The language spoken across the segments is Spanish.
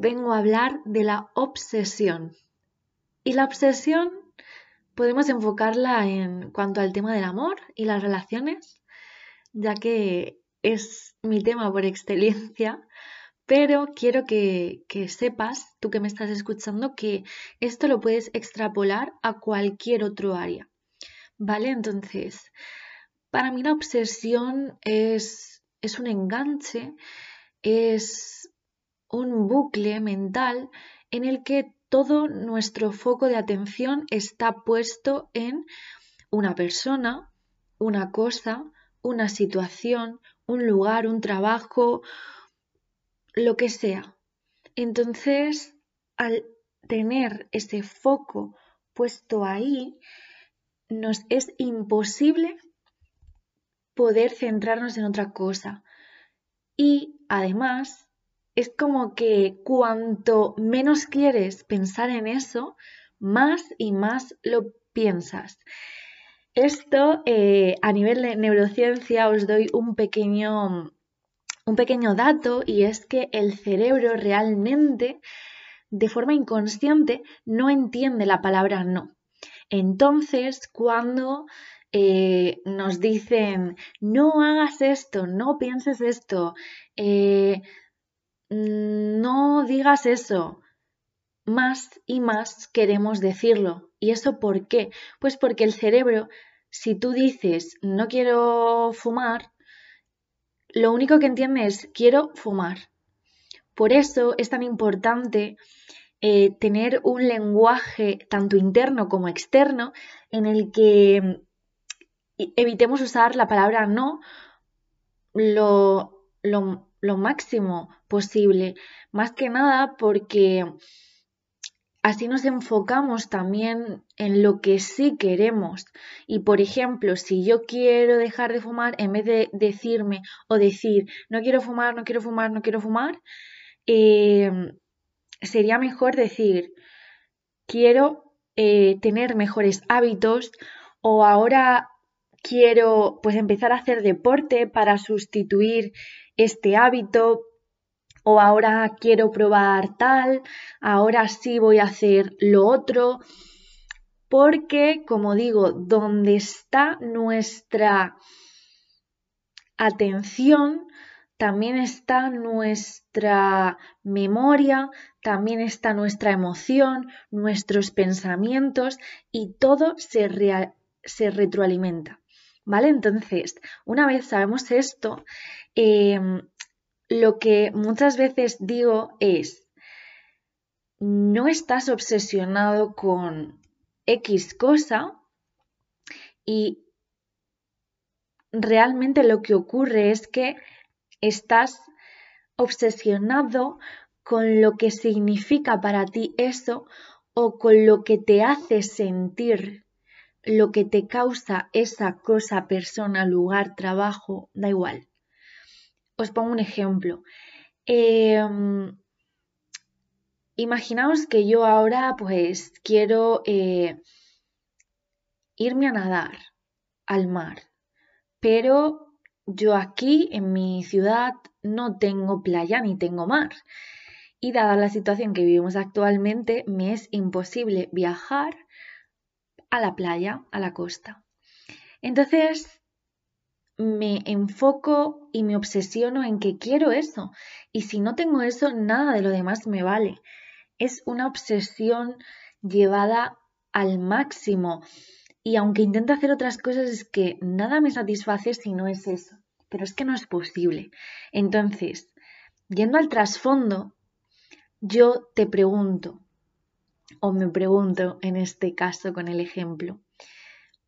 vengo a hablar de la obsesión. Y la obsesión podemos enfocarla en cuanto al tema del amor y las relaciones, ya que es mi tema por excelencia, pero quiero que, sepas, tú que me estás escuchando, que esto lo puedes extrapolar a cualquier otro área. ¿Vale? Entonces, para mí la obsesión es, es un enganche, es un bucle mental en el que todo nuestro foco de atención está puesto en una persona, una cosa, una situación, un lugar, un trabajo, lo que sea. Entonces, al tener ese foco puesto ahí, nos es imposible poder centrarnos en otra cosa. Y además, es como que cuanto menos quieres pensar en eso, más y más lo piensas. Esto eh, a nivel de neurociencia os doy un pequeño, un pequeño dato y es que el cerebro realmente de forma inconsciente no entiende la palabra no. Entonces, cuando eh, nos dicen no hagas esto, no pienses esto, eh, no digas eso, más y más queremos decirlo. ¿Y eso por qué? Pues porque el cerebro, si tú dices no quiero fumar, lo único que entiende es quiero fumar. Por eso es tan importante eh, tener un lenguaje tanto interno como externo en el que mm, evitemos usar la palabra no lo, lo máximo posible. Más que nada porque así nos enfocamos también en lo que sí queremos. Y por ejemplo, si yo quiero dejar de fumar, en vez de decirme o decir no quiero fumar, no quiero fumar, no quiero fumar, eh, sería mejor decir quiero eh, tener mejores hábitos o ahora quiero pues empezar a hacer deporte para sustituir este hábito o ahora quiero probar tal, ahora sí voy a hacer lo otro, porque como digo, donde está nuestra atención, también está nuestra memoria, también está nuestra emoción, nuestros pensamientos y todo se, se retroalimenta. ¿Vale? Entonces, una vez sabemos esto, em, lo que muchas veces digo es, no estás obsesionado con X cosa y realmente lo que ocurre es que estás obsesionado con lo que significa para ti eso o con lo que te hace sentir, lo que te causa esa cosa, persona, lugar, trabajo, da igual. Os pongo un ejemplo. Em, imaginaos que yo ahora pues quiero eh, irme a nadar al mar, pero yo aquí en mi ciudad no tengo playa ni tengo mar. Y dada la situación que vivimos actualmente, me es imposible viajar a la playa, a la costa. Entonces, me enfoco y me obsesiono en que quiero eso. Y si no tengo eso, nada de lo demás me vale. Es una obsesión llevada al máximo. Y aunque intento hacer otras cosas, es que nada me satisface si no es eso. Pero es que no es posible. Entonces, yendo al trasfondo, yo te pregunto, o me pregunto en este caso con el ejemplo,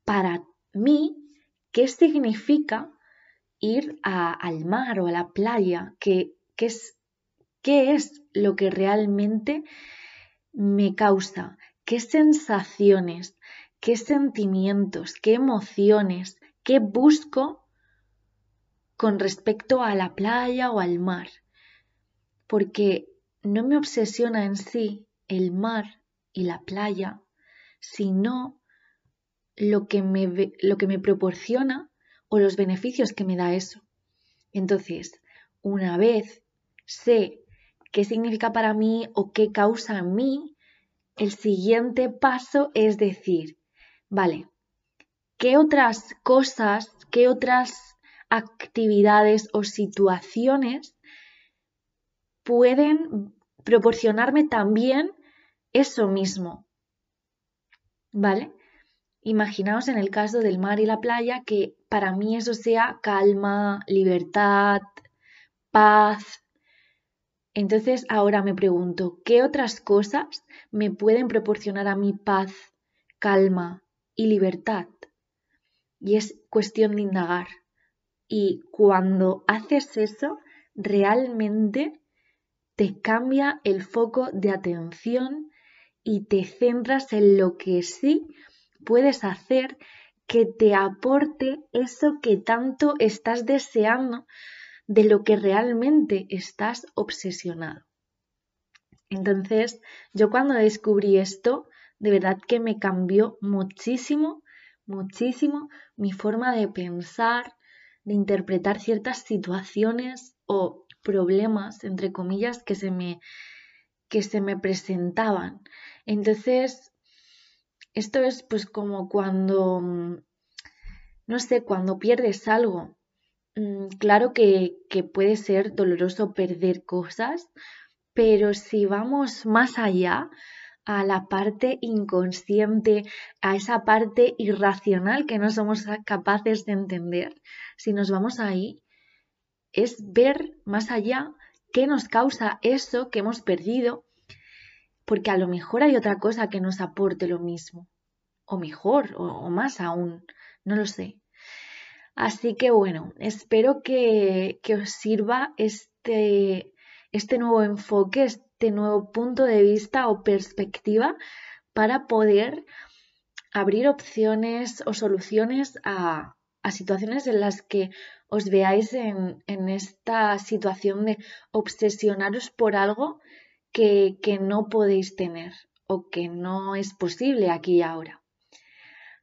para mí, ¿qué significa ir al mar o a la playa? ¿Qué, es, ¿Qué es lo que realmente me causa? ¿Qué sensaciones? qué sentimientos, qué emociones, qué busco con respecto a la playa o al mar. Porque no me obsesiona en sí el mar y la playa, sino lo que me, lo que me proporciona o los beneficios que me da eso. Entonces, una vez sé qué significa para mí o qué causa en mí, el siguiente paso es decir, vale, ¿qué otras cosas, qué otras actividades o situaciones pueden proporcionarme también eso mismo? ¿Vale? Imaginaos en el caso del mar y la playa que para mí eso sea calma, libertad, paz. Entonces ahora me pregunto, ¿qué otras cosas me pueden proporcionar a mi paz, calma y libertad? Y es cuestión de indagar. Y cuando haces eso, realmente te cambia el foco de atención y te centras en lo que sí puedes hacer que te aporte eso que tanto estás deseando, de lo que realmente estás obsesionado. Entonces, yo cuando descubrí esto, de verdad que me cambió muchísimo, muchísimo mi forma de pensar, de interpretar ciertas situaciones o problemas, entre comillas, que se me, que se me presentaban. Entonces, esto es pues como cuando, mm, no sé, cuando pierdes algo. Mm, claro que, que puede ser doloroso perder cosas, pero si vamos más allá, a la parte inconsciente, a esa parte irracional que no somos capaces de entender, si nos vamos ahí, es ver más allá qué nos causa eso que hemos perdido porque a lo mejor hay otra cosa que nos aporte lo mismo, o mejor, o, más aún, no lo sé. Así que bueno, espero que, que os sirva este, este nuevo enfoque, este nuevo punto de vista o perspectiva para poder abrir opciones o soluciones a, a situaciones en las que os veáis en, esta situación de obsesionaros por algo que, no podéis tener o que no es posible aquí y ahora.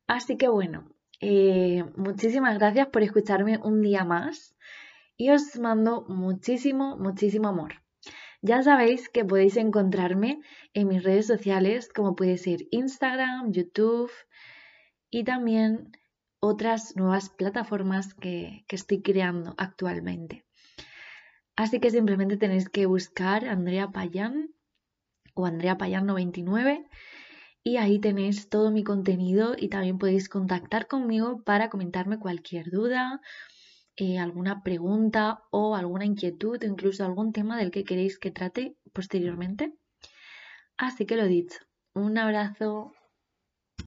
Así que bueno, eh, muchísimas gracias por escucharme un día más y os mando muchísimo, muchísimo amor. Ya sabéis que podéis encontrarme en mis redes sociales como puede ser Instagram, YouTube y también otras nuevas plataformas que, estoy creando actualmente. Así que simplemente tenéis que buscar Andrea Payán o Andrea Payán 99 y ahí tenéis todo mi contenido y también podéis contactar conmigo para comentarme cualquier duda, eh, alguna pregunta o alguna inquietud o incluso algún tema del que queréis que trate posteriormente. Así que lo dicho, un abrazo